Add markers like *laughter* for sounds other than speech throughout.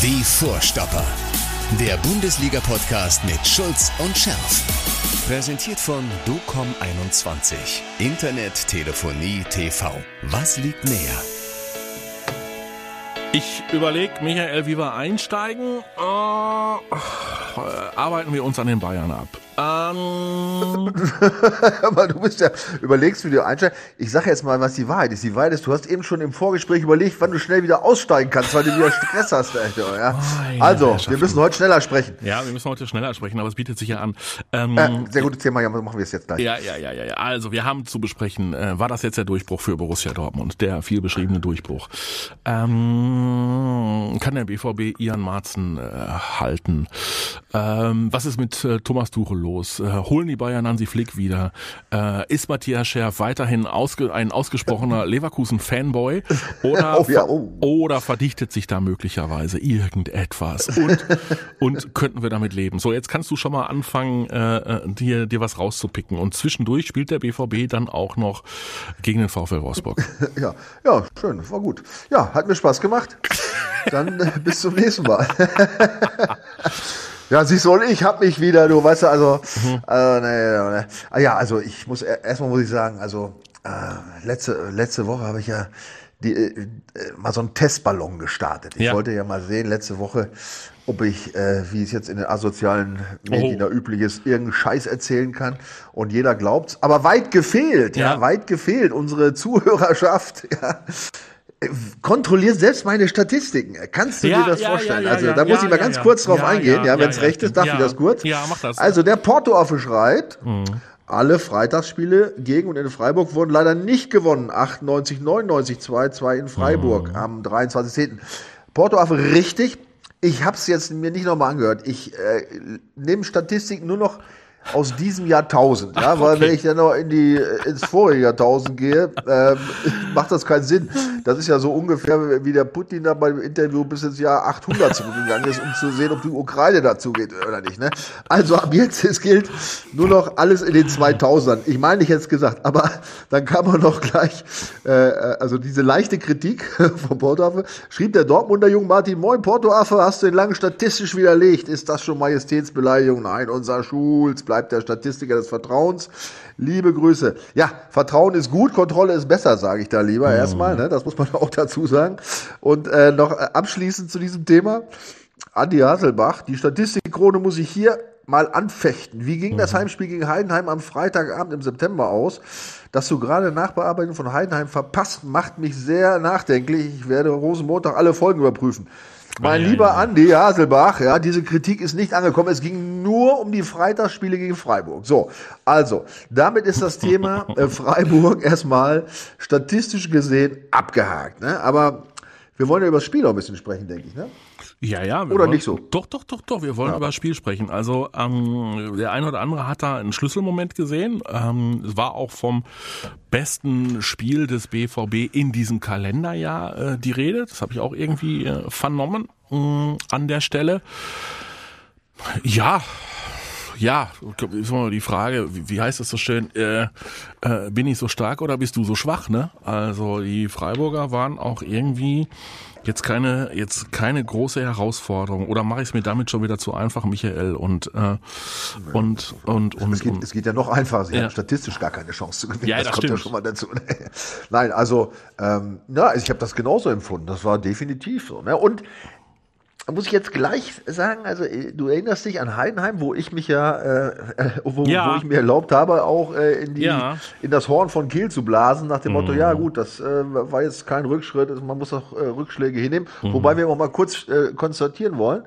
Die Vorstopper. Der Bundesliga-Podcast mit Schulz und Scherf. Präsentiert von DOCOM21. Internet, Telefonie, TV. Was liegt näher? Ich überlege, Michael, wie wir einsteigen. Äh, arbeiten wir uns an den Bayern ab. Ähm. *laughs* Aber du bist ja, überlegst, wie du einsteigst. Ich sage jetzt mal, was die Wahrheit ist. Die Wahrheit ist, du hast eben schon im Vorgespräch überlegt, wann du schnell wieder aussteigen kannst, weil du wieder Stress hast. Alter, ja? Also, wir müssen heute schneller sprechen. Ja, wir müssen heute schneller sprechen, aber es bietet sich ja an. Ähm, äh, sehr gutes Thema, ja, machen wir es jetzt gleich. Ja, ja, ja, ja, ja. Also, wir haben zu besprechen, äh, war das jetzt der Durchbruch für Borussia Dortmund, der viel beschriebene Durchbruch. Ähm, kann der BVB Ian Marzen äh, halten? Ähm, was ist mit äh, Thomas Tuchel los? Äh, holen die Bayern Hansi Flick wieder? Äh, ist Matthias Scherf weiterhin ausge ein ausgesprochener *laughs* Leverkusen-Fanboy? Oder, *laughs* oh ja, oh. oder verdichtet sich da möglicherweise irgendetwas? Und, *laughs* und könnten wir damit leben? So, jetzt kannst du schon mal anfangen, äh, dir, dir was rauszupicken. Und zwischendurch spielt der BVB dann auch noch gegen den VfL Wolfsburg. Ja, ja, schön, war gut. Ja, hat mir Spaß gemacht. Dann äh, bis zum nächsten Mal. Ja, siehst du, und ich hab mich wieder, du weißt du, also, mhm. äh, nee. Ah, ja, also ich muss, erstmal muss ich sagen, also, äh, letzte, letzte Woche habe ich ja die, äh, mal so einen Testballon gestartet. Ich ja. wollte ja mal sehen, letzte Woche, ob ich, äh, wie es jetzt in den asozialen Medien oh. da üblich ist, irgendeinen Scheiß erzählen kann. Und jeder glaubt's. Aber weit gefehlt, ja, ja weit gefehlt. Unsere Zuhörerschaft, *laughs* ja, kontrolliert selbst meine Statistiken. Kannst du ja, dir das ja, vorstellen? Ja, also da muss ich mal ganz kurz drauf eingehen, ja, wenn es recht ist, darf ich das kurz? Ja, mach das. Also der Porto-Affe schreit, mhm. alle Freitagsspiele gegen und in Freiburg wurden leider nicht gewonnen. 98, 99, 2-2 in Freiburg mhm. am 23.10. Porto-Affe richtig. Ich habe es jetzt mir nicht nochmal angehört. Ich äh, nehme Statistiken nur noch aus diesem Jahrtausend, ja, Ach, weil okay. wenn ich dann noch in die ins vorige Jahrtausend gehe, ähm, *laughs* macht das keinen Sinn. Das ist ja so ungefähr wie der Putin da beim Interview bis ins Jahr 800 zurückgegangen ist, um zu sehen, ob die Ukraine dazu geht oder nicht. Ne? Also ab jetzt es gilt nur noch alles in den 2000ern. Ich meine, ich hätte es gesagt, aber dann kann man noch gleich, äh, also diese leichte Kritik *laughs* von Portoaffe, schrieb der Dortmunder Jung Martin, moin Portoaffe, hast du den langen statistisch widerlegt? Ist das schon Majestätsbeleidigung? Nein, unser Schulz bleibt der Statistiker des Vertrauens. Liebe Grüße. Ja, Vertrauen ist gut, Kontrolle ist besser, sage ich da lieber mhm. erstmal. Ne? Das muss man *laughs* auch dazu sagen. Und äh, noch äh, abschließend zu diesem Thema. Andi Hasselbach, die Statistikkrone muss ich hier mal anfechten. Wie ging mhm. das Heimspiel gegen Heidenheim am Freitagabend im September aus? Dass du gerade Nachbearbeitung von Heidenheim verpasst, macht mich sehr nachdenklich. Ich werde Rosenmontag alle Folgen überprüfen. Mein ja, lieber ja. Andi Haselbach, ja, diese Kritik ist nicht angekommen. Es ging nur um die Freitagsspiele gegen Freiburg. So, also, damit ist das Thema äh, *laughs* Freiburg erstmal statistisch gesehen abgehakt. Ne? Aber wir wollen ja über das Spiel noch ein bisschen sprechen, denke ich. Ne? Ja, ja. Oder wollen, nicht so? Doch, doch, doch, doch. Wir wollen ja. über das Spiel sprechen. Also ähm, der eine oder andere hat da einen Schlüsselmoment gesehen. Ähm, es war auch vom besten Spiel des BVB in diesem Kalenderjahr äh, die Rede. Das habe ich auch irgendwie äh, vernommen äh, an der Stelle. Ja, ja, ist mal die Frage, wie, heißt das so schön, äh, äh, bin ich so stark oder bist du so schwach, ne? Also die Freiburger waren auch irgendwie jetzt keine, jetzt keine große Herausforderung oder mache ich es mir damit schon wieder zu einfach, Michael? Und, äh, und, und, und, es, geht, es geht ja noch einfacher. Sie ja. haben statistisch gar keine Chance zu gewinnen. Ja, das, das kommt stimmt. ja schon mal dazu. *laughs* Nein, also, ähm, na, ich habe das genauso empfunden. Das war definitiv so. Ne? Und muss ich jetzt gleich sagen, also äh, du erinnerst dich an Heidenheim, wo ich mich ja, äh, äh, wo, ja. wo ich mir erlaubt habe, auch äh, in, die, ja. in das Horn von Kiel zu blasen, nach dem Motto, mhm. ja gut, das äh, war jetzt kein Rückschritt, man muss auch äh, Rückschläge hinnehmen. Mhm. Wobei wir auch mal kurz konstatieren wollen,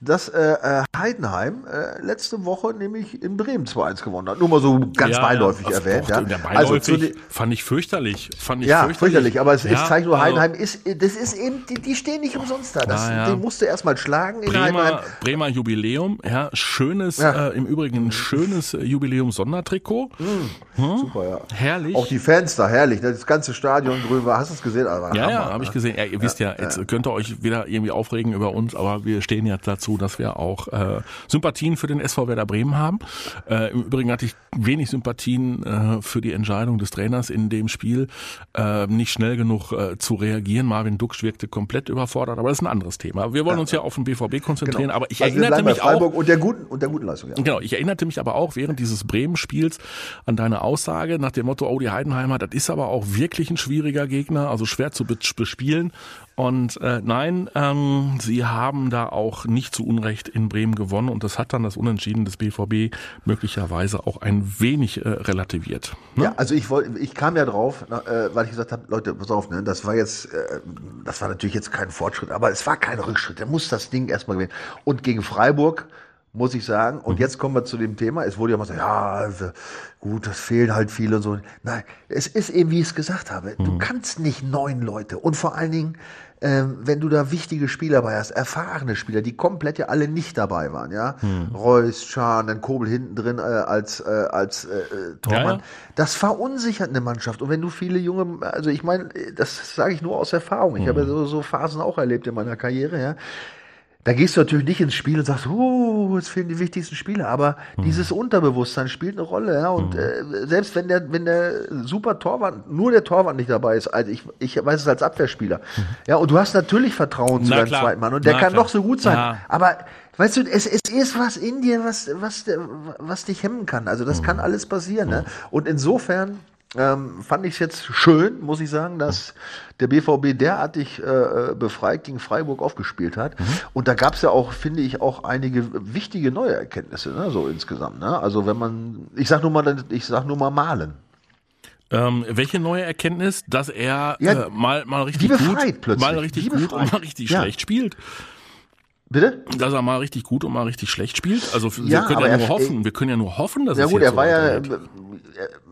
dass äh, Heidenheim äh, letzte Woche nämlich in Bremen 2-1 gewonnen hat. Nur mal so ganz ja, beiläufig ja, erwähnt. Ja. Also zu fand ich fürchterlich. Fand ich ja, fürchterlich. fürchterlich aber es, ja, es zeigt nur, also Heidenheim ist, das ist eben, die, die stehen nicht umsonst da. Das, ja. Den musst du erstmal schlagen. Bremer, Bremer Jubiläum, ja, schönes, äh, im Übrigen ein schönes Jubiläum-Sondertrikot. Mhm. Hm? Super, ja. Herrlich. Auch die Fans da, herrlich. Ne? Das ganze Stadion war. Hast du es gesehen? Also, ja, ja, habe ich gesehen. Ja, ihr wisst ja, jetzt könnt ihr euch wieder irgendwie aufregen über uns, aber wir stehen ja dazu, dass wir auch äh, äh, Sympathien für den SV Werder Bremen haben. Äh, Im Übrigen hatte ich wenig Sympathien äh, für die Entscheidung des Trainers in dem Spiel, äh, nicht schnell genug äh, zu reagieren. Marvin Duksch wirkte komplett überfordert, aber das ist ein anderes Thema. Wir wollen uns ja auf den BVB konzentrieren, Genau. aber ich Also erinnerte mich auch, und der guten und der guten Leistung. Ja. Genau, ich erinnerte mich aber auch während dieses Bremen-Spiels an deine Aussage nach dem Motto, oh, die Heidenheimer, das ist aber auch wirklich ein schwieriger Gegner, also schwer zu be- bespielen. Und äh, nein, ähm, sie haben da auch nicht zu Unrecht in Bremen gewonnen und das hat dann das Unentschieden des BVB möglicherweise auch ein wenig äh, relativiert. Ne? Ja, also ich wollte, ich kam ja drauf, äh, weil ich gesagt habe, Leute, pass auf, ne, das war jetzt, äh, das war natürlich jetzt kein Fortschritt, aber es war kein Rückschritt. Der muss das Ding erstmal gewinnen. Und gegen Freiburg muss ich sagen, und jetzt kommen wir zu dem Thema, es wurde ja mal gesagt, ja, also, gut, das fehlen halt viele und so. Nein, es ist eben, wie ich es gesagt habe, du kannst nicht neun Leute und vor allen Dingen, ähm, wenn du da wichtige Spieler bei hast, erfahrene Spieler, die komplett ja alle nicht dabei waren, ja, Reus, Schahn, dann Kobel hinten drin äh, als äh, als äh, äh, Tormann, Ja, ja. das verunsichert eine Mannschaft. Und wenn du viele junge, also ich meine, das sage ich nur aus Erfahrung. Ich habe ja so, so Phasen auch erlebt in meiner Karriere, ja. Da gehst du natürlich nicht ins Spiel und sagst, oh, jetzt fehlen die wichtigsten Spieler, aber dieses Unterbewusstsein spielt eine Rolle, ja. Und äh, selbst wenn der, wenn der super Torwart, nur der Torwart nicht dabei ist, also ich, ich weiß es als Abwehrspieler, ja, und du hast natürlich Vertrauen zu Na deinem klar. zweiten Mann und der Na kann klar. noch so gut sein, Ja. aber Weißt du, es, es ist was in dir, was, was, was dich hemmen kann. Also das kann alles passieren. Ne? Und insofern ähm, fand ich es jetzt schön, muss ich sagen, dass der BVB derartig äh, befreit gegen Freiburg aufgespielt hat. Und da gab es ja auch, finde ich, auch einige wichtige neue Erkenntnisse, ne? so insgesamt. Ne? Also wenn man, ich sag nur mal, ich sag nur mal malen. Ähm, welche neue Erkenntnis, dass er Ja, äh, mal mal richtig gut, plötzlich. mal richtig gut und mal richtig Ja. schlecht spielt? Bitte? Dass er mal richtig gut und mal richtig schlecht spielt. Also wir Ja, können aber ja er- nur hoffen. Wir können ja nur hoffen, dass Ja es gut, er war ja,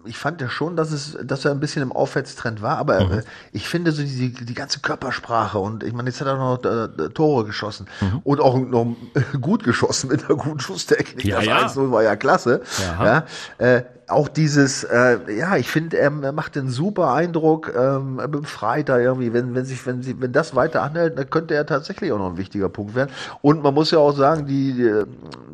ich fand ja schon, dass es, dass er ein bisschen im Aufwärtstrend war, aber äh, ich finde so die, die ganze Körpersprache und ich meine, jetzt hat er noch äh, Tore geschossen und auch noch gut geschossen mit einer guten Schusstechnik. Ja, das ja. 1-0 war ja klasse. Ja. Ja, äh, auch dieses, äh, ja, ich finde, er, er macht einen super Eindruck, ähm, befreit da irgendwie, wenn, wenn sich, wenn sie, wenn das weiter anhält, dann könnte er tatsächlich auch noch ein wichtiger Punkt werden. Und man muss ja auch sagen, die, die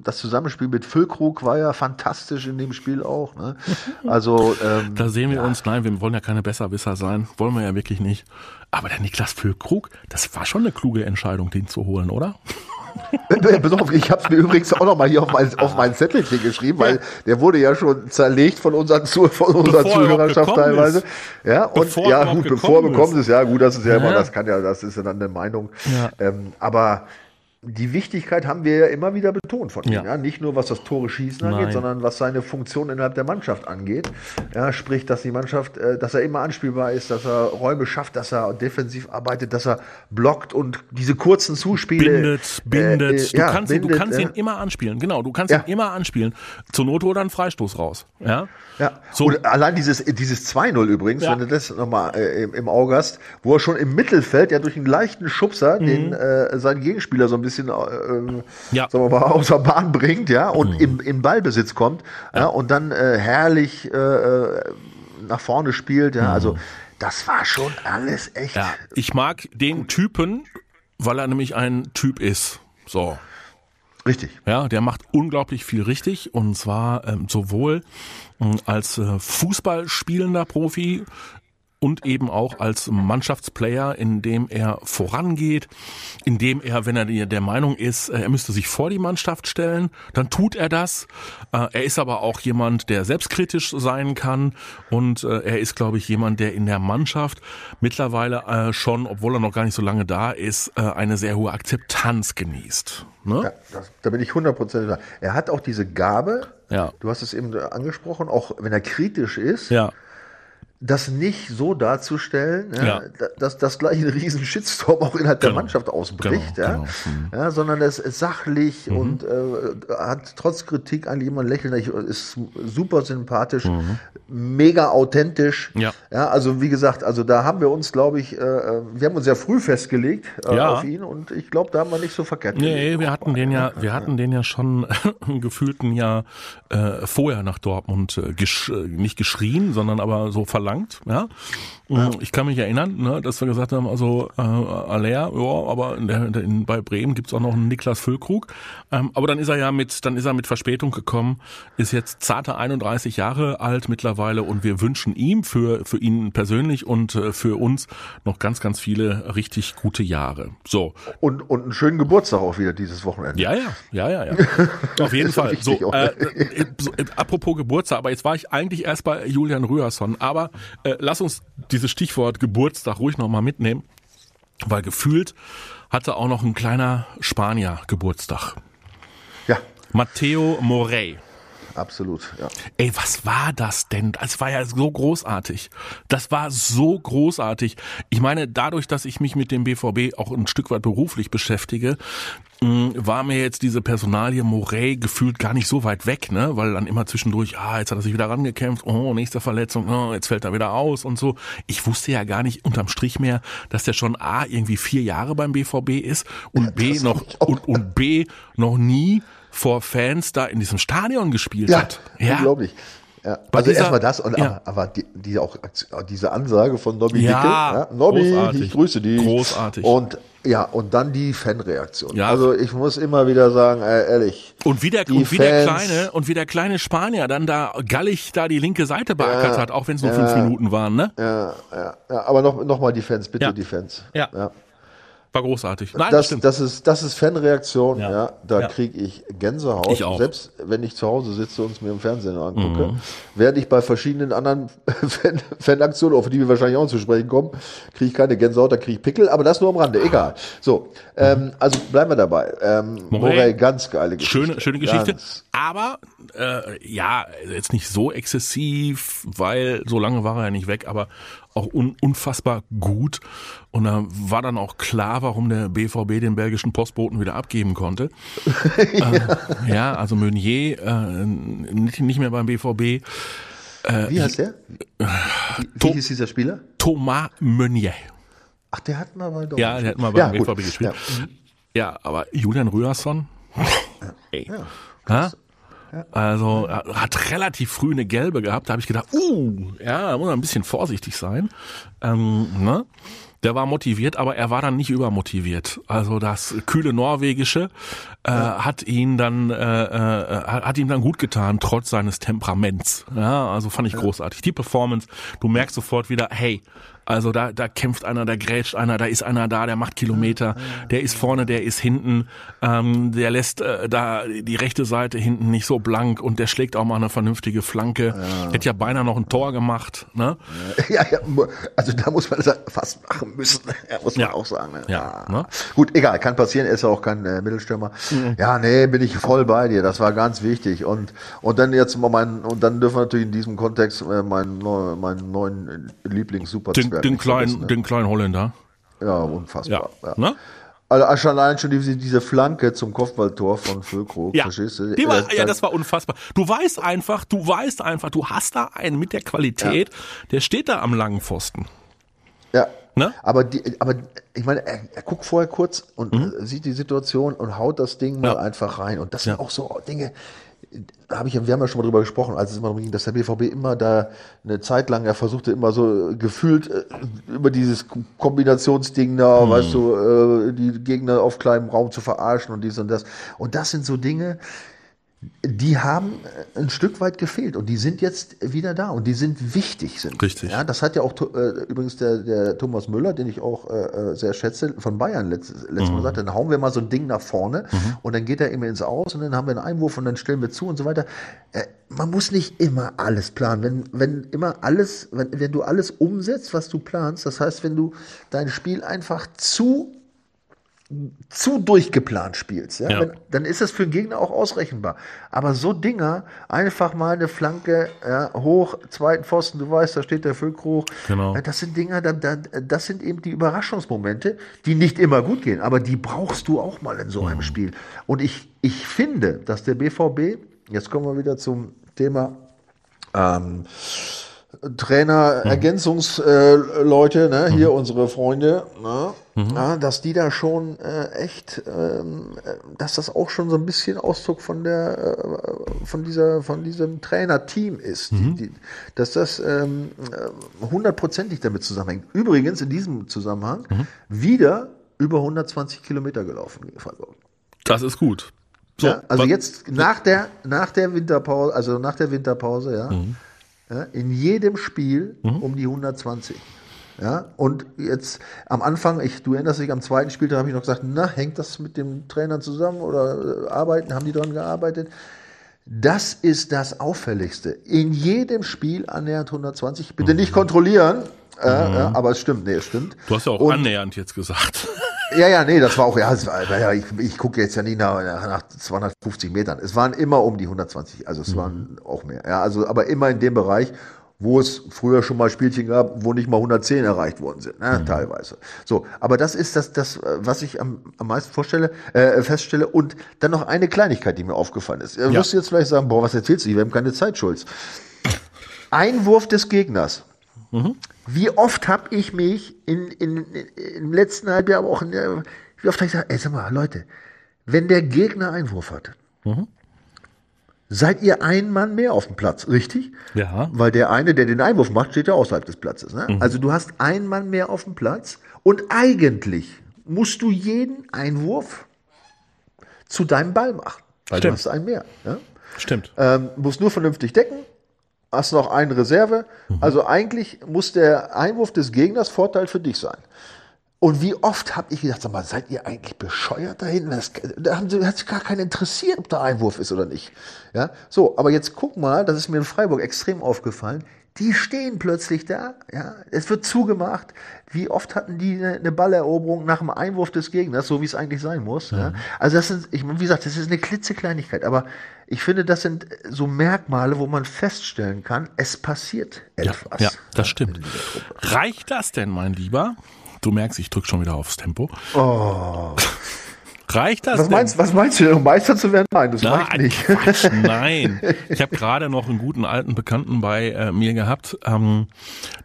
das Zusammenspiel mit Füllkrug war ja fantastisch in dem Spiel auch. Ne? *laughs* Also ähm, Da sehen wir uns, nein, wir wollen ja keine Besserwisser sein, wollen wir ja wirklich nicht. Aber der Niklas Füllkrug, das war schon eine kluge Entscheidung, den zu holen, oder? Ich habe es mir übrigens auch noch mal hier auf mein, auf mein Zettelchen geschrieben, weil der wurde ja schon zerlegt von unseren, Zu von unserer Bevor er Zuhörerschaft teilweise. ist. Ja, und Bevor ja, gut, bevor bekommt ist. es, ja gut, das ist ja, immer, Ja. das kann ja, das ist ja dann eine Meinung. Ja. Ähm, aber die Wichtigkeit haben wir ja immer wieder betont von ihm. Ja. Ja. Nicht nur was das Tore schießen angeht, Nein. sondern was seine Funktion innerhalb der Mannschaft angeht. Ja, sprich, dass die Mannschaft, äh, dass er immer anspielbar ist, dass er Räume schafft, dass er defensiv arbeitet, dass er blockt und diese kurzen Zuspiele Bindet, bindet. äh, äh, du ja, kannst, ihn, du bindet, kannst ja. ihn immer anspielen. Genau, du kannst ihn immer anspielen. Zur Not oder einen Freistoß raus. Ja. Ja, So. und allein dieses, dieses 2-0 übrigens, wenn du das nochmal äh, im, im Auge hast, wo er schon im Mittelfeld ja durch einen leichten Schubser den äh, seinen Gegenspieler so ein bisschen äh, äh, Ja. sagen wir mal, *laughs* außer Bahn bringt, ja, und im, im Ballbesitz kommt, ja, und dann äh, herrlich äh, äh, nach vorne spielt, ja, also das war schon alles echt. Ja, ich mag den Typen, weil er nämlich ein Typ ist. So. Richtig. Ja, der macht unglaublich viel richtig und zwar ähm, sowohl ähm, als äh, Fußballspielender Profi und eben auch als Mannschaftsplayer, indem er vorangeht, indem er, wenn er der Meinung ist, äh, er müsste sich vor die Mannschaft stellen, dann tut er das. Äh, Er ist aber auch jemand, der selbstkritisch sein kann und äh, er ist, glaube ich, jemand, der in der Mannschaft mittlerweile schon, obwohl er noch gar nicht so lange da ist, eine sehr hohe Akzeptanz genießt. Ne? Ja, das, da bin ich 100% da. Er hat auch diese Gabe, Ja. du hast es eben angesprochen, auch wenn er kritisch ist, Ja. Das nicht so darzustellen, ja, Ja. da- dass das gleich ein riesen Shitstorm auch innerhalb der Genau. Mannschaft ausbricht, Genau, ja, genau. Mhm. ja, sondern es ist sachlich und äh, hat trotz Kritik eigentlich immer ein Lächeln, ist super sympathisch, mega authentisch, Mhm. Ja. ja, also wie gesagt, also da haben wir uns, glaube ich, äh, wir haben uns ja früh festgelegt äh, Ja. auf ihn und ich glaube, da haben wir nicht so verkehrt Nee, wir hatten den ja, wir hatten den ja schon *laughs* gefühlt ein Jahr äh, vorher nach Dortmund äh, gesch äh, nicht geschrien, sondern aber so verlangt verlangt. Ja, ja. ich kann mich erinnern, ne, dass wir gesagt haben, also äh, Aller, ja, aber in der, in, bei Bremen gibt's auch noch einen Niklas Füllkrug. Ähm, aber dann ist er ja mit, dann ist er mit Verspätung gekommen, ist jetzt zarte 31 Jahre alt mittlerweile und wir wünschen ihm für für ihn persönlich und äh, für uns noch ganz, ganz viele richtig gute Jahre. So. Und, und einen schönen Geburtstag auch wieder dieses Wochenende. Ja, ja, ja, ja, ja. *laughs* Auf jeden Fall. So, äh, äh, so, äh, apropos Geburtstag, aber jetzt war ich eigentlich erst bei Julian Rührsson. Aber äh, lass uns dieses Stichwort Geburtstag ruhig nochmal mitnehmen, weil gefühlt hatte auch noch ein kleiner Spanier Geburtstag. Ja. Matteo Morey. Absolut, ja. Ey, was war das denn? Es war ja so großartig. Das war so großartig. Ich meine, dadurch, dass ich mich mit dem BVB auch ein Stück weit beruflich beschäftige, mm, war mir jetzt diese Personalie Morey gefühlt gar nicht so weit weg, ne? Weil dann immer zwischendurch, ah, jetzt hat er sich wieder rangekämpft, oh, nächste Verletzung, oh, jetzt fällt er wieder aus und so. Ich wusste ja gar nicht unterm Strich mehr, dass der schon A, irgendwie vier Jahre beim BVB ist und B noch, und, und B noch nie vor Fans da in diesem Stadion gespielt ja, hat. Ja, unglaublich. Ja. Also erstmal das und ja. aber, aber die, die auch diese Ansage von Nobby ja, Dicke, ja, Nobby, großartig. ich grüße dich. Großartig. Und ja, und dann die Fanreaktion. Ja. Also ich muss immer wieder sagen, äh, ehrlich. Und wie der, und wie der kleine und wie der kleine Spanier dann da gallig da die linke Seite beackert ja, hat, auch wenn es nur fünf Minuten waren, ne? Ja, ja, ja. Aber noch noch mal die Fans, bitte die Fans. Ja. ja. War großartig. Nein, das, das, das ist, das ist Fanreaktion, ja. ja da ja. kriege ich Gänsehaut. Ich auch. Selbst wenn ich zu Hause sitze und es mir im Fernsehen angucke, mhm. werde ich bei verschiedenen anderen *laughs* Fan Fanaktionen, auf die wir wahrscheinlich auch zu sprechen kommen, kriege ich keine Gänsehaut, da kriege ich Pickel, aber das nur am Rande, egal. So, ähm, also bleiben wir dabei. Ähm, Morey, Morey ganz geile Geschichte. Schöne, schöne Geschichte. Ganz. Aber äh, ja, jetzt nicht so exzessiv, weil so lange war er ja nicht weg, aber auch un unfassbar gut. Und da war dann auch klar, warum der BVB den belgischen Postboten wieder abgeben konnte. *laughs* ja. Äh, ja, also Meunier äh, nicht, nicht mehr beim BVB. Äh, wie heißt der? Wie, wie hieß dieser Spieler? Thomas Meunier. Ach, der hat mal bei Dortmund Ja, der hat mal beim ja, BVB gespielt. Ja. ja. aber Julian Rührsson, ey. Ja, also hat relativ früh eine gelbe gehabt. Da habe ich gedacht, uh, ja, da muss man ein bisschen vorsichtig sein. Ähm, ne? Der war motiviert, aber er war dann nicht übermotiviert. Also das kühle Norwegische äh, ja. hat ihn dann äh, äh, hat ihm dann gut getan, trotz seines Temperaments. Ja, also fand ich ja. großartig. Die Performance, du merkst sofort wieder, hey, also da, da kämpft einer, da grätscht einer, da ist einer da, der macht Kilometer, der ist vorne, der ist hinten, ähm, der lässt äh, da die rechte Seite hinten nicht so blank und der schlägt auch mal eine vernünftige Flanke. Ja. Hätte ja beinahe noch ein Tor gemacht. Ne? Ja, *laughs* ja, also da muss man das fast machen müssen, *laughs* muss man ja. auch sagen. Ne? Ja, ne? Gut, egal, kann passieren, er ist ja auch kein äh, Mittelstürmer. Mhm. Ja, nee, bin ich voll bei dir, das war ganz wichtig. Und, und dann jetzt mal mein, und dann dürfen wir natürlich in diesem Kontext äh, meinen, meinen neuen Den, kleinen, den kleinen Holländer. Ja, unfassbar. Ja. ja. Also schon allein schon diese, diese Flanke zum Kopfballtor von Füllkrug, ja. verstehst du? War, ja, das war unfassbar. Du weißt einfach, du weißt einfach, du hast da einen mit der Qualität, ja. der steht da am langen Pfosten. Ja. Ne? Aber, die, aber ich meine, er, er guckt vorher kurz und mhm. sieht die Situation und haut das Ding mal einfach rein. Und das sind auch so Dinge, habe ich, wir haben ja schon mal drüber gesprochen, als es immer darum ging, dass der BVB immer da eine Zeit lang, er versuchte immer so gefühlt äh, über dieses Kombinationsding da, hm. weißt du, äh, die Gegner auf kleinem Raum zu verarschen und dies und das. Und das sind so Dinge, die haben ein Stück weit gefehlt und die sind jetzt wieder da und die sind wichtig sind. Richtig. Ja, das hat ja auch äh, übrigens der, der Thomas Müller, den ich auch äh, äh sehr schätze, von Bayern letztes, letztes mhm. Mal gesagt, dann hauen wir mal so ein Ding nach vorne mhm. und dann geht er immer ins Aus und dann haben wir einen Einwurf und dann stellen wir zu und so weiter. Äh, man muss nicht immer alles planen. Wenn, wenn immer alles, wenn, wenn du alles umsetzt, was du planst, das heißt, wenn du dein Spiel einfach zu zu durchgeplant spielst, ja, ja. Wenn, dann ist das für den Gegner auch ausrechenbar. Aber so Dinger, einfach mal eine Flanke ja, hoch, zweiten Pfosten, du weißt, da steht der Füllkrug. Genau. Das sind Dinger, das sind eben die Überraschungsmomente, die nicht immer gut gehen, aber die brauchst du auch mal in so einem mhm. Spiel. Und ich, ich finde, dass der BVB, jetzt kommen wir wieder zum Thema ähm, Trainer, Ergänzungsleute, ne, hier unsere Freunde, ne, ja, dass die da schon äh, echt, ähm, äh, dass das auch schon so ein bisschen Ausdruck von der, äh, von dieser, von diesem Trainerteam ist, die, die, dass das ähm, äh, hundertprozentig damit zusammenhängt. Übrigens in diesem Zusammenhang wieder über 120 Kilometer gelaufen. Das ist gut. So, ja, also jetzt nach der, nach der Winterpause, also nach der Winterpause, ja, Mhm. Ja in jedem Spiel um die 120. Ja, und jetzt am Anfang, ich, du erinnerst dich, am zweiten Spieltag habe ich noch gesagt, na, hängt das mit dem Trainer zusammen oder äh, arbeiten, haben die dran gearbeitet? Das ist das Auffälligste. In jedem Spiel annähernd 120. Bitte nicht kontrollieren, äh, äh, aber es stimmt, nee, es stimmt. Du hast ja auch Und- annähernd jetzt gesagt. *laughs* ja, ja, nee, das war auch, ja, war, ja ich, ich gucke jetzt ja nicht nach, nach 250 Metern. Es waren immer um die 120, also es waren auch mehr. Ja, also, aber immer in dem Bereich, wo es früher schon mal Spielchen gab, wo nicht mal 110 erreicht worden sind, ne, teilweise. So, aber das ist das, das, äh, was ich am, am meisten vorstelle, äh, feststelle. Und dann noch eine Kleinigkeit, die mir aufgefallen ist. Ihr Ja. wirst jetzt vielleicht sagen, boah, was erzählst du? Wir haben keine Zeit, Schulz. Einwurf des Gegners. Wie oft habe ich mich in, in, in, im letzten Halbjahr, aber auch in der, wie oft habe ich gesagt, ey, sag mal, Leute, wenn der Gegner Einwurf hat, seid ihr ein Mann mehr auf dem Platz, richtig? Ja. Weil der eine, der den Einwurf macht, steht ja außerhalb des Platzes. Ne? Also du hast einen Mann mehr auf dem Platz und eigentlich musst du jeden Einwurf zu deinem Ball machen, weil Stimmt. du hast einen mehr. Ja? Stimmt. ähm, musst nur vernünftig decken, hast noch eine Reserve. Also eigentlich muss der Einwurf des Gegners Vorteil für dich sein. Und wie oft habe ich gedacht, sag mal, seid ihr eigentlich bescheuert da hinten? Das, da haben sie, hat sich gar keinen interessiert, ob da Einwurf ist oder nicht. Ja, so, aber jetzt guck mal, das ist mir in Freiburg extrem aufgefallen. Die stehen plötzlich da, ja, es wird zugemacht. Wie oft hatten die eine, eine Balleroberung nach dem Einwurf des Gegners, so wie es eigentlich sein muss. Ja? Also das sind, ich, wie gesagt, das ist eine klitzekleinigkeit, aber ich finde, das sind so Merkmale, wo man feststellen kann, es passiert Ja, etwas. ja, das stimmt. Reicht das denn, mein Lieber? Du merkst, ich drück schon wieder aufs Tempo. *laughs* Reicht das Was denn? meinst, was meinst du um Meister zu werden? Nein, das Na, reicht nicht. Quatsch, *laughs* nein. Ich habe gerade noch einen guten alten Bekannten bei äh, mir gehabt. Ähm,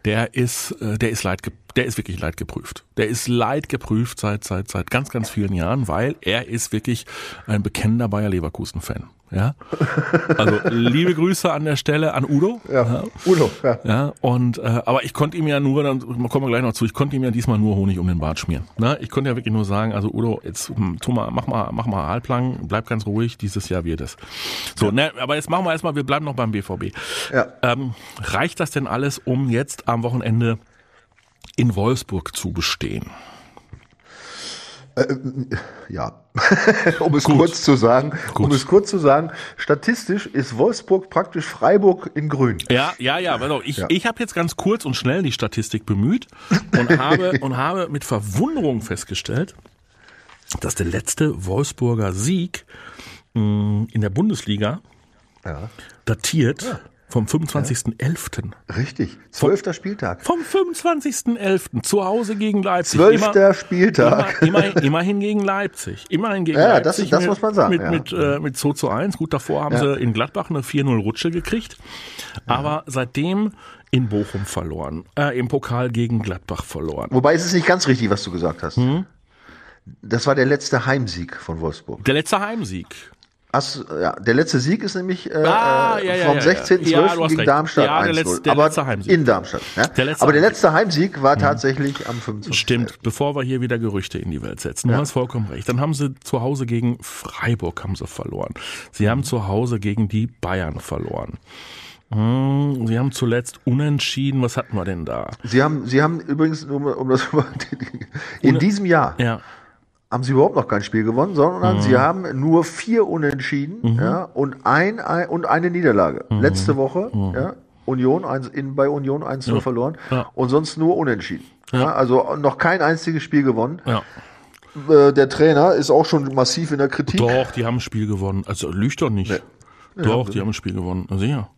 der ist, äh, der ist leidge der ist wirklich leidgeprüft. Der ist leidgeprüft seit seit seit ganz ganz vielen Jahren, weil er ist wirklich ein bekennender Bayer Leverkusen Fan. Ja, *laughs* also liebe Grüße an der Stelle an Udo. Ja, Uno, ja. Ja, und äh, aber ich konnte ihm ja nur, dann kommen wir gleich noch zu, ich konnte ihm ja diesmal nur Honig um den Bart schmieren. Ne? Ich konnte ja wirklich nur sagen, also Udo, jetzt hm, tu mal, mach mal, mach mal Halblang, bleib ganz ruhig, dieses Jahr wird es. So, ne, aber jetzt machen wir erstmal, wir bleiben noch beim BVB. Ja. Ähm, reicht das denn alles, um jetzt am Wochenende in Wolfsburg zu bestehen? Ja, *laughs* um es kurz zu sagen, um Gut. es kurz zu sagen, statistisch ist Wolfsburg praktisch Freiburg in Grün. Ja, ja, ja. Also ich, Ja. ich habe jetzt ganz kurz und schnell die Statistik bemüht und habe *laughs* und habe mit Verwunderung festgestellt, dass der letzte Wolfsburger Sieg mh, in der Bundesliga Ja. datiert vom 25.11. Richtig. Zwölfter Spieltag. Vom 25.11. zu Hause gegen Leipzig. Zwölfter Spieltag. Immer, immer, immerhin gegen Leipzig. Immerhin gegen Ja, das- Leipzig. das mit, muss man sagen, Mit, ja. mit, äh, mit 2 zu 1. Gut, davor haben Ja. sie in Gladbach eine 4-0 Rutsche gekriegt. Aber seitdem in Bochum verloren. Äh, Im Pokal gegen Gladbach verloren. Wobei es ist nicht ganz richtig, was du gesagt hast. Hm? Das war der letzte Heimsieg von Wolfsburg. Der letzte Heimsieg. Hast, ja, der letzte Sieg ist nämlich äh, Ah, äh, ja, vom ja, ja. 16.12. Ja, du hast gegen recht. Darmstadt Ja, der 1-0. letzte- der aber letzte in Darmstadt. Der letzte aber der Heimsieg. letzte Heimsieg war tatsächlich am 25. Stimmt, bevor wir hier wieder Gerüchte in die Welt setzen. Du hast vollkommen recht. Dann haben sie zu Hause gegen Freiburg haben sie verloren. Sie haben zu Hause gegen die Bayern verloren. Hm, Sie haben zuletzt unentschieden. Was hatten wir denn da? Sie haben, Sie haben übrigens, um, um das *laughs* in diesem Jahr Ja, haben Sie überhaupt noch kein Spiel gewonnen, sondern Sie haben nur vier Unentschieden ja, und, ein, ein, und eine Niederlage. Letzte Woche ja, Union eins, in, bei Union 1 0 verloren Ja. und sonst nur Unentschieden. Ja. also noch kein einziges Spiel gewonnen. ja. Äh, der Trainer ist auch schon massiv in der Kritik. Doch, die haben ein Spiel gewonnen. Also lügt doch nicht. Doch, die haben ein Spiel gewonnen. Also ja.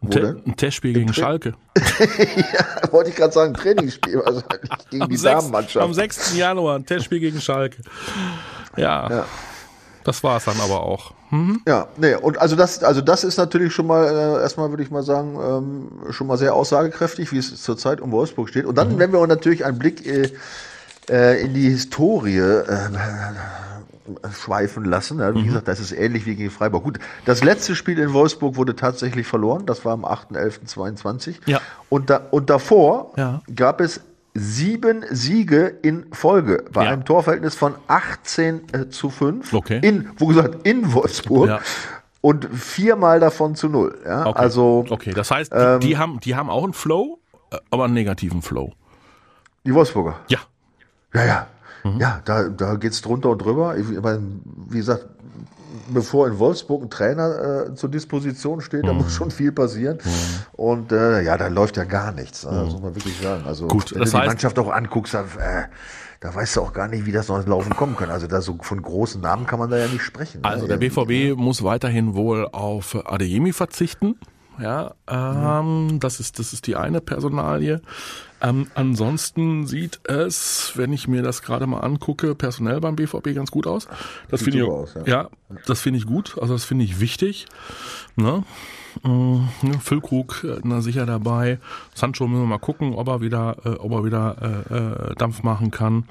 Ein, Te ein Testspiel gegen Schalke. *laughs* Wollte ich gerade sagen, Trainingsspiel, also *laughs* gegen Am, die 6, Damenmannschaft. am 6. Januar ein Testspiel gegen Schalke. Ja. Ja. Das war es dann aber auch. Mhm. Ja, nee, und also das, also das ist natürlich schon mal, äh, erstmal würde ich mal sagen, ähm, schon mal sehr aussagekräftig, wie es zurzeit um Wolfsburg steht. Und dann, mhm. wenn wir natürlich einen Blick äh, äh, in die Historie äh, schweifen lassen. Ja, wie mhm. gesagt, das ist ähnlich wie gegen Freiburg. Gut, das letzte Spiel in Wolfsburg wurde tatsächlich verloren. Das war am 8.11.22. Ja. Und, da, und davor ja. gab es sieben Siege in Folge bei ja. einem Torverhältnis von 18 äh, zu 5. Okay. In, wo gesagt, in Wolfsburg. Ja. Und viermal davon zu null. Ja? Okay. Also, okay, das heißt, ähm, die, haben, die haben auch einen Flow, äh, aber einen negativen Flow. Die Wolfsburger? Ja. Ja, ja. Mhm. Ja, da, da es drunter und drüber. Ich, wie gesagt, bevor in Wolfsburg ein Trainer äh, zur Disposition steht, da mhm. muss schon viel passieren. Mhm. Und äh, ja, da läuft ja gar nichts. Ne? Das muss man wirklich sagen. Also Gut, wenn du die Mannschaft auch anguckst, dann, äh, da weißt du auch gar nicht, wie das noch laufen kommen kann. Also da so von großen Namen kann man da ja nicht sprechen. Ne? Also der BVB muss weiterhin wohl auf Adeyemi verzichten. Ja, ähm, mhm. das ist das ist die eine Personalie. Ähm, ansonsten sieht es, wenn ich mir das gerade mal angucke, personell beim BVB ganz gut aus. Das finde ich, aus, ja. ja. das finde ich gut. Also das finde ich wichtig. Ne? Mhm, Füllkrug äh, na, sicher dabei. Sancho müssen wir mal gucken, ob er wieder, äh, ob er wieder äh, äh, Dampf machen kann.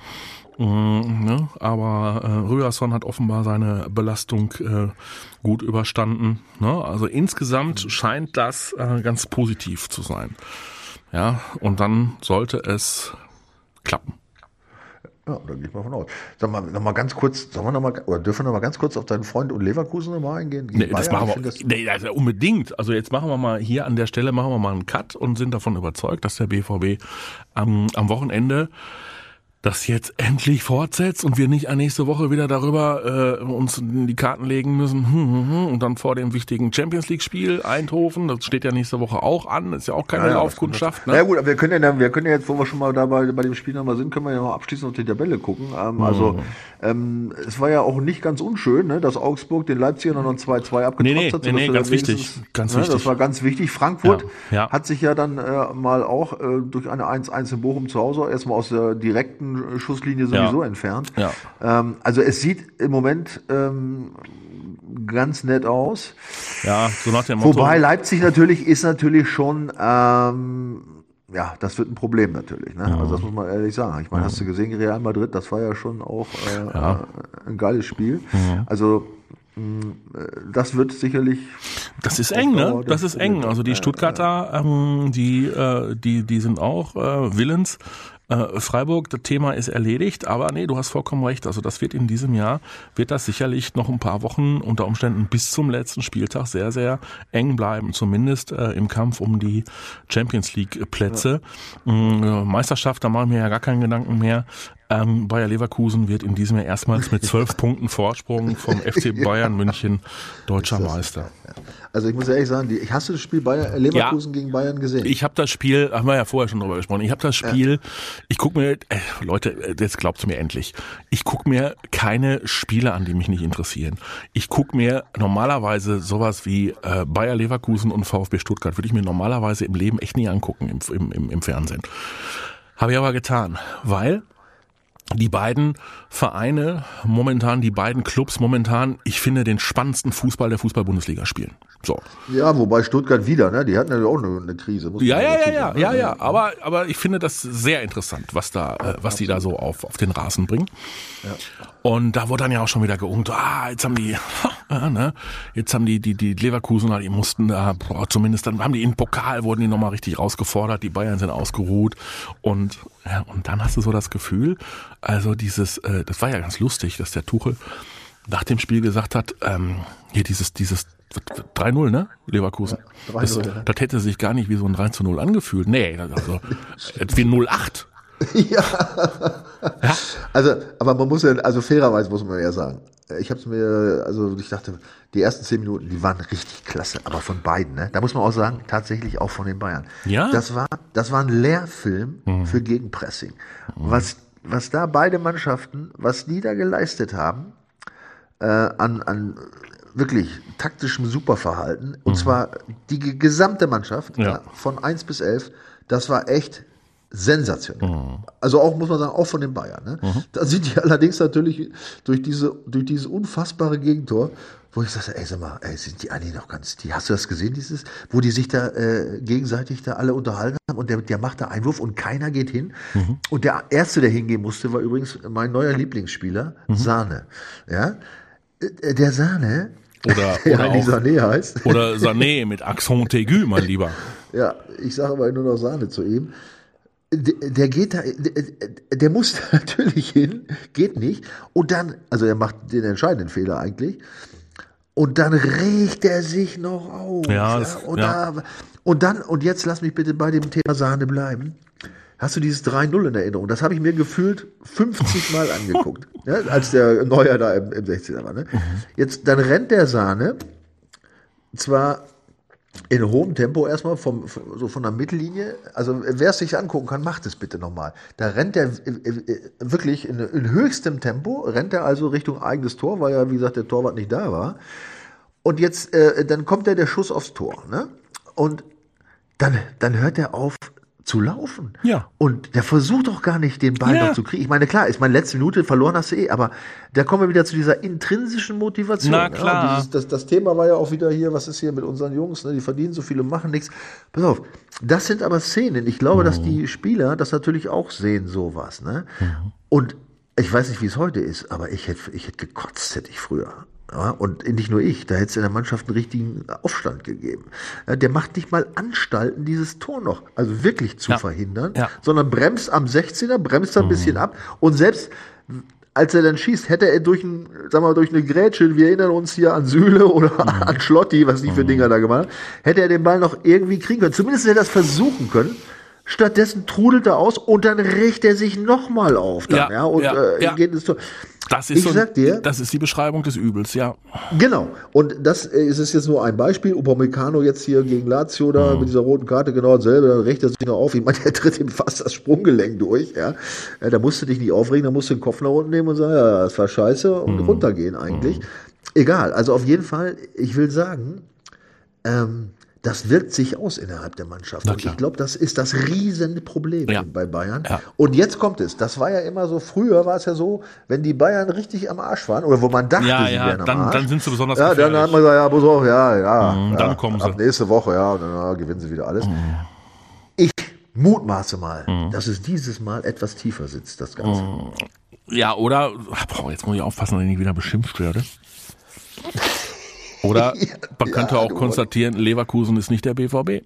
Mhm, ne? Aber äh, Rührson hat offenbar seine Belastung äh, gut überstanden. Ne? Also insgesamt scheint das äh, ganz positiv zu sein. Ja, und dann sollte es klappen. Ja, da gehe ich mal von aus. Sag mal, noch mal ganz kurz, sollen wir noch mal, oder dürfen wir noch mal ganz kurz auf deinen Freund und Leverkusen noch mal eingehen? Nee, das machen wir, das nee, also unbedingt. Also jetzt machen wir mal hier an der Stelle machen wir mal einen Cut und sind davon überzeugt, dass der BVB am, am Wochenende das jetzt endlich fortsetzt und wir nicht nächste Woche wieder darüber äh, uns in die Karten legen müssen hm, hm, hm, und dann vor dem wichtigen Champions League Spiel Eindhoven, das steht ja nächste Woche auch an, ist ja auch keine ja, Laufkundschaft. Ne? Ja gut, aber wir können ja, wir können ja jetzt, wo wir schon mal dabei bei dem Spiel nochmal sind, können wir ja noch abschließend auf die Tabelle gucken. Ähm, mhm. Also ähm, es war ja auch nicht ganz unschön, ne, dass Augsburg den Leipzigern noch 2-2 abgetrotzt nee, nee, hat. Nee, nee, ganz wichtig, ganz ne, wichtig. Das war ganz wichtig. Frankfurt ja, ja. hat sich ja dann äh, mal auch äh, durch eine 1-1 in Bochum zu Hause erstmal aus der direkten Schusslinie sowieso ja. entfernt. Ja. Ähm, also es sieht im Moment ähm, ganz nett aus. Ja, so nach dem Motto. Wobei Leipzig natürlich ist natürlich schon ähm, ja, das wird ein Problem natürlich. Ne? Also das muss man ehrlich sagen. Ich meine, hast du gesehen, Real Madrid, das war ja schon auch äh, ja. ein geiles Spiel. Mhm. Also äh, das wird sicherlich. Das ist eng, ne? Das ist eng. Also die Stuttgarter, ähm, die, äh, die, die sind auch äh, willens, äh, Freiburg, das Thema ist erledigt, aber nee, du hast vollkommen recht. Also das wird in diesem Jahr, wird das sicherlich noch ein paar Wochen unter Umständen bis zum letzten Spieltag sehr, sehr eng bleiben. Zumindest äh, im Kampf um die Champions League Plätze. Ja. Mm, Meisterschaft, da machen wir ja gar keinen Gedanken mehr. Ähm, Bayer Leverkusen wird in diesem Jahr erstmals mit *laughs* zwölf Punkten Vorsprung vom FC *laughs* Bayern München deutscher Meister. Also ich muss ehrlich sagen, die, hast du das Spiel Bayer, äh, Leverkusen ja, gegen Bayern gesehen? Ich habe das Spiel, haben wir ja vorher schon drüber gesprochen, ich habe das Spiel, ja. ich gucke mir, äh, Leute, äh, jetzt glaubt mir endlich, ich gucke mir keine Spiele an, die mich nicht interessieren. Ich gucke mir normalerweise sowas wie äh, Bayer Leverkusen und VfB Stuttgart, würde ich mir normalerweise im Leben echt nie angucken im, im, im Fernsehen. Habe ich aber getan, weil die beiden Vereine momentan, die beiden Clubs momentan, ich finde, den spannendsten Fußball der Fußball-Bundesliga spielen. So. Ja, wobei Stuttgart wieder, ne? Die hatten ja auch eine, eine Krise. ja, ja, ja, ja, ja, ja. Aber, aber ich finde das sehr interessant, was da, äh, was die da so auf, auf den Rasen bringen. Ja. Und da wurde dann ja auch schon wieder geungt, ah, jetzt haben die, *laughs* ne, jetzt haben die, die, die Leverkusener, die mussten da, boah, zumindest dann haben die in Pokal, wurden die nochmal richtig rausgefordert, die Bayern sind ausgeruht und, ja, und dann hast du so das Gefühl, also dieses, äh, das war ja ganz lustig, dass der Tuchel nach dem Spiel gesagt hat, ähm, hier dieses, dieses 3-0, ne? Leverkusen. Ja, das, das, hätte sich gar nicht wie so ein 3 0 angefühlt. Nee, also wie 0-8. *laughs* ja. ja. Also, aber man muss ja, also fairerweise muss man ja sagen, ich habe es mir, also ich dachte, die ersten zehn Minuten, die waren richtig klasse, aber von beiden, ne? Da muss man auch sagen, tatsächlich auch von den Bayern. Ja. Das war, das war ein Lehrfilm mhm. für Gegenpressing. Mhm. Was, was da beide Mannschaften, was die da geleistet haben, äh, an, an wirklich taktischem Superverhalten. Und mhm. zwar die gesamte Mannschaft ja. von 1 bis 11. Das war echt sensationell. Mhm. Also auch, muss man sagen, auch von den Bayern. Ne? Mhm. Da sind die *laughs* allerdings natürlich durch, diese, durch dieses unfassbare Gegentor, wo ich sage, ey, sag mal, ey, sind die eigentlich noch ganz, die, hast du das gesehen, dieses, wo die sich da äh, gegenseitig da alle unterhalten haben und der, der macht da Einwurf und keiner geht hin. Mhm. Und der Erste, der hingehen musste, war übrigens mein neuer Lieblingsspieler, mhm. Sahne. Ja, äh, der Sahne, oder, *laughs* oder auch, Sané heißt. Oder Sané mit Accent aigu, mein Lieber. *laughs* Ja, ich sage aber nur noch Sahne zu ihm. Der, geht da, der, muss da *laughs* natürlich hin, geht nicht. Und dann, also er macht den entscheidenden Fehler eigentlich. Und dann regt er sich noch auf. Ja, das, und, ja. Da, und dann, und jetzt lass mich bitte bei dem Thema Sahne bleiben. Hast du dieses 3-0 in Erinnerung? Das habe ich mir gefühlt 50 *laughs* Mal angeguckt, ja, als der Neuer da im, im 16er war. Ne? Mhm. Jetzt, dann rennt der Sahne zwar in hohem Tempo erstmal vom, so von der Mittellinie. Also wer es sich angucken kann, macht es bitte nochmal. Da rennt er wirklich in, in, höchstem Tempo, rennt er also Richtung eigenes Tor, weil ja, wie gesagt, der Torwart nicht da war. Und jetzt, äh, dann kommt er der Schuss aufs Tor. Ne? Und dann, dann hört er auf zu laufen. Ja. Und der versucht doch gar nicht, den Ball ja. noch zu kriegen. Ich meine, klar, ist meine letzte Minute, verloren hast du eh, aber da kommen wir wieder zu dieser intrinsischen Motivation. Na klar. Ja, dieses, das, das, Thema war ja auch wieder hier, was ist hier mit unseren Jungs, ne? die verdienen so viel und machen nichts. Pass auf, das sind aber Szenen. Ich glaube, mhm. dass die Spieler das natürlich auch sehen, sowas. Ne? Mhm. Und ich weiß nicht, wie es heute ist, aber ich hätte, ich hätte gekotzt, hätte ich früher. Ja, und nicht nur ich, da hätte es in der Mannschaft einen richtigen Aufstand gegeben. Ja, der macht nicht mal Anstalten, dieses Tor noch, also wirklich zu ja. verhindern, sondern bremst am 16er, bremst da ein mhm. bisschen ab und selbst als er dann schießt, hätte er durch, ein, sag mal, durch eine Grätsche, wir erinnern uns hier an Sühle oder mhm. an Schlotti, was die für mhm. Dinger da gemacht haben, hätte er den Ball noch irgendwie kriegen können. Zumindest hätte er das versuchen können. Stattdessen trudelt er aus und dann rächt er sich nochmal auf. Dann, ja, ja, und äh, geht ins Tor. Das ist, ich so sag dir, das ist die Beschreibung des Übels, ja. Genau. Und das ist, ist jetzt nur ein Beispiel. Upamecano jetzt hier gegen Lazio da mhm. mit dieser roten Karte genau dasselbe. Dann rächt er sich noch auf. Ich meine, *laughs* der tritt ihm fast das Sprunggelenk durch. Ja. Da musst du dich nicht aufregen, da musst du den Kopf nach unten nehmen und sagen, ja, das war scheiße und mhm. runtergehen eigentlich. Mhm. Egal. Also auf jeden Fall, ich will sagen, ähm, das wirkt sich aus innerhalb der Mannschaft. Und ich glaube, das ist das riesende Problem ja. bei Bayern. Ja. Und jetzt kommt es. Das war ja immer so, früher war es ja so, wenn die Bayern richtig am Arsch waren, oder wo man dachte, ja, sie wären am dann, Arsch. Dann sind sie besonders Ja, gefährlich. dann hat man gesagt, ja, auf, ja, ja. Mhm, dann kommen ab sie. nächste Woche, ja, und dann ja, gewinnen sie wieder alles. Mhm. Ich mutmaße mal, mhm. dass es dieses Mal etwas tiefer sitzt, das Ganze. Mhm. Ja, oder, boah, jetzt muss ich aufpassen, dass ich nicht wieder beschimpft werde. *laughs* Oder *laughs* man könnte ja, auch konstatieren, Leverkusen ist nicht der BVB.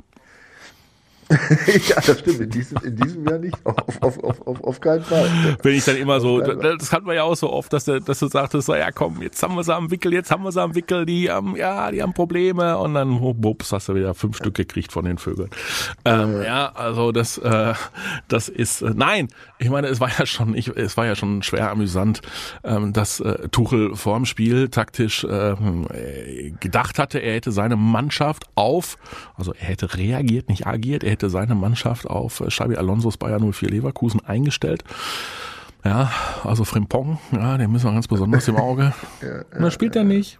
*laughs* ja, das stimmt. In diesem, in diesem Jahr nicht. Auf, auf, auf, auf, auf keinen Fall. Wenn ich dann immer so, das hatten wir ja auch so oft, dass, der, dass du sagtest, so, ja komm, jetzt haben wir sie am Wickel, jetzt haben wir sie am Wickel, die haben, ja, die haben Probleme und dann, oh, bups, hast du wieder fünf Stück gekriegt von den Vögeln. Ähm, ja, also das, äh, das ist, äh, nein, ich meine, es war ja schon, ich, es war ja schon schwer amüsant, ähm, dass äh, Tuchel vorm Spiel taktisch äh, gedacht hatte, er hätte seine Mannschaft auf, also er hätte reagiert, nicht agiert, er hätte seine Mannschaft auf Xabi Alonso's Bayer 04 Leverkusen eingestellt. Ja, also Frimpong, ja, den müssen wir ganz besonders im Auge. *laughs* ja, ja, und dann spielt er nicht.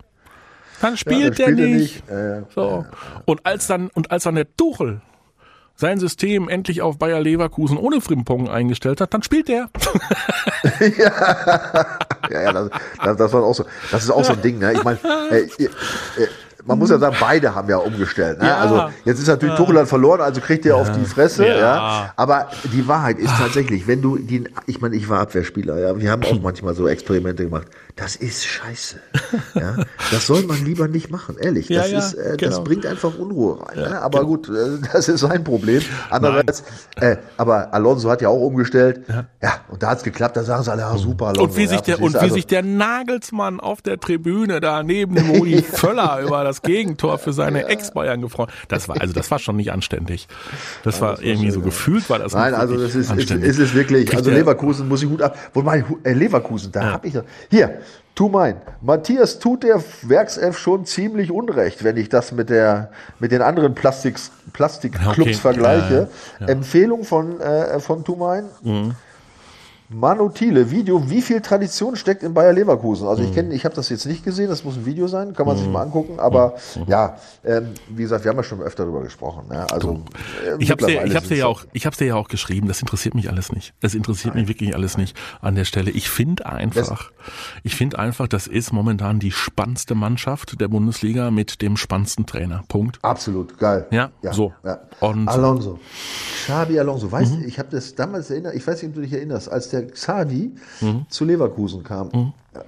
Dann spielt ja, er nicht. nicht. so. Und als dann, und als dann der Tuchel sein System endlich auf Bayer Leverkusen ohne Frimpong eingestellt hat, dann spielt er. *laughs* ja, ja, das, das, das war auch so. Das ist auch so ein Ding. Ne? Ich meine, äh, äh, man muss ja sagen, beide haben ja umgestellt. Ne? Ja. Also jetzt ist natürlich ja. Tuchel verloren, also kriegt er ja. auf die Fresse. Ja. Aber die Wahrheit ist tatsächlich, wenn du die, ich meine, ich war Abwehrspieler, ja, wir haben auch manchmal so Experimente gemacht. Das ist scheiße. Ja? Das soll man lieber nicht machen, ehrlich. Das, ist, äh, genau. das bringt einfach Unruhe rein. Ne? Aber genau. gut, äh, das ist sein Problem. Andererseits, äh, aber Alonso hat ja auch umgestellt. Ja, und da hat's geklappt, da sagen sie alle, ja, super, Alonso. Und wie sich der, und wie also, sich der Nagelsmann auf der Tribüne da neben Rudi *laughs* Völler über das Gegentor für seine Ex-Bayern gefreut. Das war, also das war schon nicht anständig. Das war das irgendwie war so gefühlt, war das Nein, also das ist, ist, ist es wirklich, Kriegt also Leverkusen muss ich gut ab. Wobei, äh, Leverkusen, da ja. habe ich, hier, Tu mein, Matthias tut der Werkself schon ziemlich unrecht, wenn ich das mit der mit den anderen Plastikclubs okay. vergleiche. Ja, ja. Empfehlung von äh, von Tu mein. Mhm. Manu Thiele, Video, wie viel Tradition steckt in Bayer Leverkusen? Also ich kenne, ich habe das jetzt nicht gesehen, das muss ein Video sein, kann man sich mal angucken, aber ja, ähm, wie gesagt, wir haben ja schon öfter darüber gesprochen. Ja, also äh, Ich habe dir, mittlerweile ich hab's dir ja auch, ich hab's dir ja auch geschrieben. Das interessiert mich alles nicht. Das interessiert mich wirklich alles nicht an der Stelle. Ich finde einfach, ich finde einfach, das ist momentan die spannendste Mannschaft der Bundesliga mit dem spannendsten Trainer. Punkt. Absolut, geil. Ja, so. Ja. Und- Alonso. Xabi Alonso. Weißt Mhm. du, ich habe das damals erinnert, ich weiß nicht, ob du dich erinnerst, als der Xavi Mhm. zu Leverkusen kam, ja,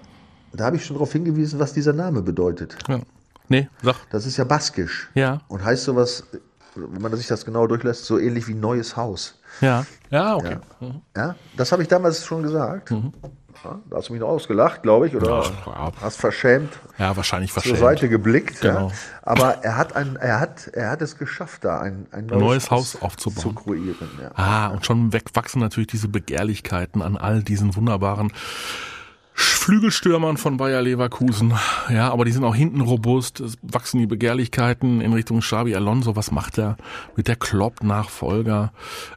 da habe ich schon darauf hingewiesen, was dieser Name bedeutet. Ja. Nee, sag. Das ist ja baskisch. Ja. Und heißt sowas, wenn man sich das genau durchlässt, so ähnlich wie neues Haus. Ja. Ja, okay. Ja, ja das habe ich damals schon gesagt. Ja, da hast du mich noch ausgelacht, glaube ich, oder. Ja, hast verschämt Ja, wahrscheinlich zur verschämt. Seite geblickt. Genau. Ja. Aber er hat, ein, er, hat, er hat es geschafft, da ein, ein neues, neues Haus aufzubauen. Zu kreieren. Ja. Ah, und schon wegwachsen natürlich diese Begehrlichkeiten an all diesen wunderbaren Flügelstürmern von Bayer Leverkusen. Ja, aber die sind auch hinten robust. Es wachsen die Begehrlichkeiten in Richtung Xabi Alonso. Was macht er mit der Klopp-Nachfolger?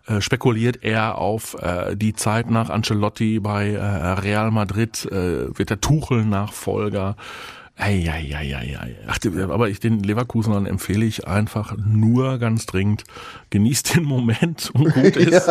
Äh, spekuliert er auf äh, die Zeit nach Ancelotti bei äh, Real Madrid? Äh, wird der Tuchel-Nachfolger? Eieieiei. Ach, aber ich den Leverkusenern empfehle ich einfach nur ganz dringend, genießt den Moment und gut *laughs* ist.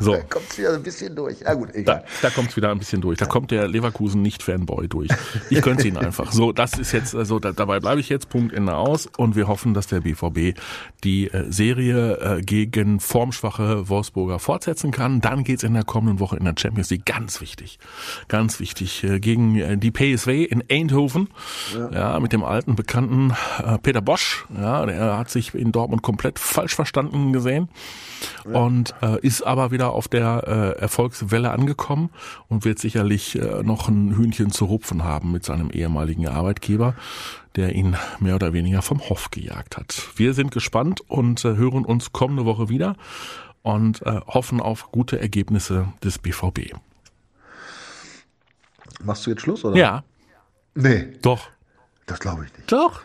So. Da kommt wieder ein bisschen durch. Ja gut, Da, egal. da kommt es wieder ein bisschen durch. Da kommt der Leverkusen nicht Fanboy durch. Ich gönn's ihn einfach. So, das ist jetzt, also da, dabei bleibe ich jetzt, Punkt Ende aus. Und wir hoffen, dass der BVB die äh, Serie äh, gegen formschwache Wolfsburger fortsetzen kann. Dann geht's in der kommenden Woche in der Champions League. Ganz wichtig. Ganz wichtig. Äh, gegen äh, die PSW in Eindhoven. Ja. mit dem alten Bekannten äh, Peter Bosch. Ja, der hat sich in Dortmund komplett falsch verstanden gesehen und äh, ist aber wieder auf der äh, Erfolgswelle angekommen und wird sicherlich äh, noch ein Hühnchen zu rupfen haben mit seinem ehemaligen Arbeitgeber, der ihn mehr oder weniger vom Hof gejagt hat. Wir sind gespannt und äh, hören uns kommende Woche wieder und äh, hoffen auf gute Ergebnisse des BVB. Machst du jetzt Schluss, oder? Ja, Nee, doch. das glaube ich nicht. Doch.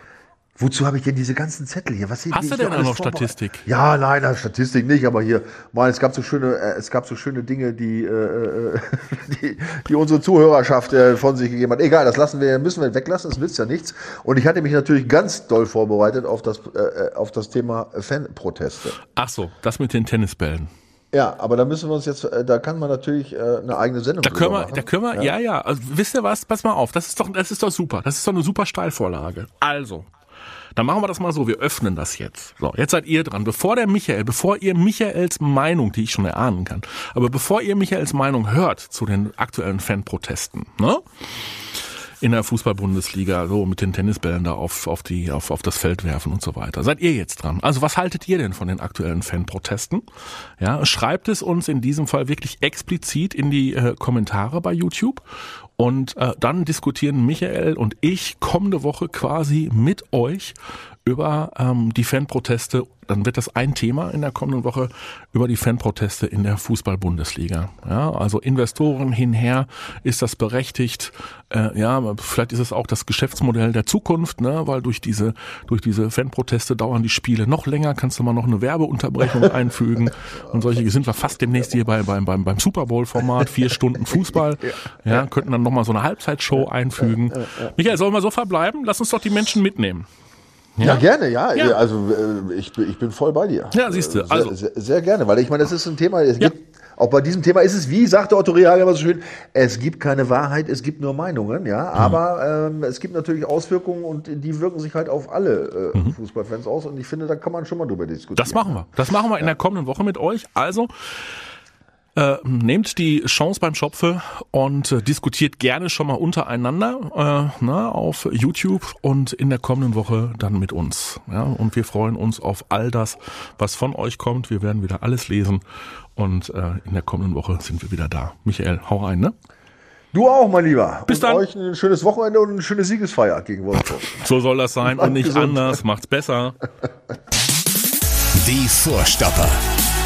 Wozu habe ich denn diese ganzen Zettel hier? Was Hast du denn auch noch Statistik? Ja, nein, das Statistik nicht, aber hier, mal, es gab so schöne, äh, es gab so schöne Dinge, die, äh, äh, *laughs* die, die unsere Zuhörerschaft äh, von sich gegeben hat. Egal, das lassen wir, müssen wir weglassen, das nützt ja nichts. Und ich hatte mich natürlich ganz doll vorbereitet auf das, äh, auf das Thema Fanproteste. Ach so, das mit den Tennisbällen. Ja, aber da müssen wir uns jetzt, äh, da kann man natürlich äh, eine eigene Sendung Da können wir, machen. da können wir, ja, ja, also, wisst ihr was? Pass mal auf, das ist doch, das ist doch super. Das ist doch eine super Steilvorlage. Also, dann machen wir das mal so, wir öffnen das jetzt. So, jetzt seid ihr dran. Bevor der Michael, bevor ihr Michaels Meinung, die ich schon erahnen kann, aber bevor ihr Michaels Meinung hört zu den aktuellen Fanprotesten, ne? In der Fußball-Bundesliga so mit den Tennisbällen da auf, auf, die, auf, auf das Feld werfen und so weiter. Seid ihr jetzt dran? Also was haltet ihr denn von den aktuellen Fanprotesten? Ja, schreibt es uns in diesem Fall wirklich explizit in die äh, Kommentare bei YouTube und äh, dann diskutieren Michael und ich kommende Woche quasi mit euch über ähm, die Fanproteste. Dann wird das ein Thema in der kommenden Woche über die Fanproteste in der Fußball-Bundesliga. Ja, also Investoren hinher, ist das berechtigt? Äh, ja, vielleicht ist es auch das Geschäftsmodell der Zukunft, ne? weil durch diese durch diese Fanproteste dauern die Spiele noch länger. Kannst du mal noch eine Werbeunterbrechung *laughs* einfügen und solche sind wir fast demnächst hier bei, beim beim beim Super Bowl Format vier Stunden Fußball. *laughs* Ja, könnten dann noch mal so eine Halbzeitshow einfügen. Michael, sollen wir so verbleiben? Lass uns doch die Menschen mitnehmen. Ja, gerne, ja. Ja. Also äh, ich, bin- ich bin voll bei dir. Ja, siehst du, Äh, Sehr, also- sehr, sehr gerne, weil ich meine, das ist ein Thema, es Ja. gibt, auch bei diesem Thema ist es, wie sagte Otto Rehagel immer so schön, es gibt keine Wahrheit, es gibt nur Meinungen, ja, Mhm. aber ähm, es gibt natürlich Auswirkungen und die wirken sich halt auf alle äh, Mhm. Fußballfans aus und ich finde, da kann man schon mal drüber diskutieren. Das machen wir. Das machen wir in der kommenden Woche mit euch. Also äh, nehmt die Chance beim Schopfe und äh, diskutiert gerne schon mal untereinander äh, na, auf YouTube und in der kommenden Woche dann mit uns. Ja, und wir freuen uns auf all das, was von euch kommt. Wir werden wieder alles lesen und äh, in der kommenden Woche sind wir wieder da. Michael, hau rein, ne? Du auch, mein Lieber. Bis und dann. euch ein schönes Wochenende und eine schöne Siegesfeier gegen Wolfsburg. So soll das sein und nicht Gesund. anders. Macht's besser. *laughs* Die Vorstopper.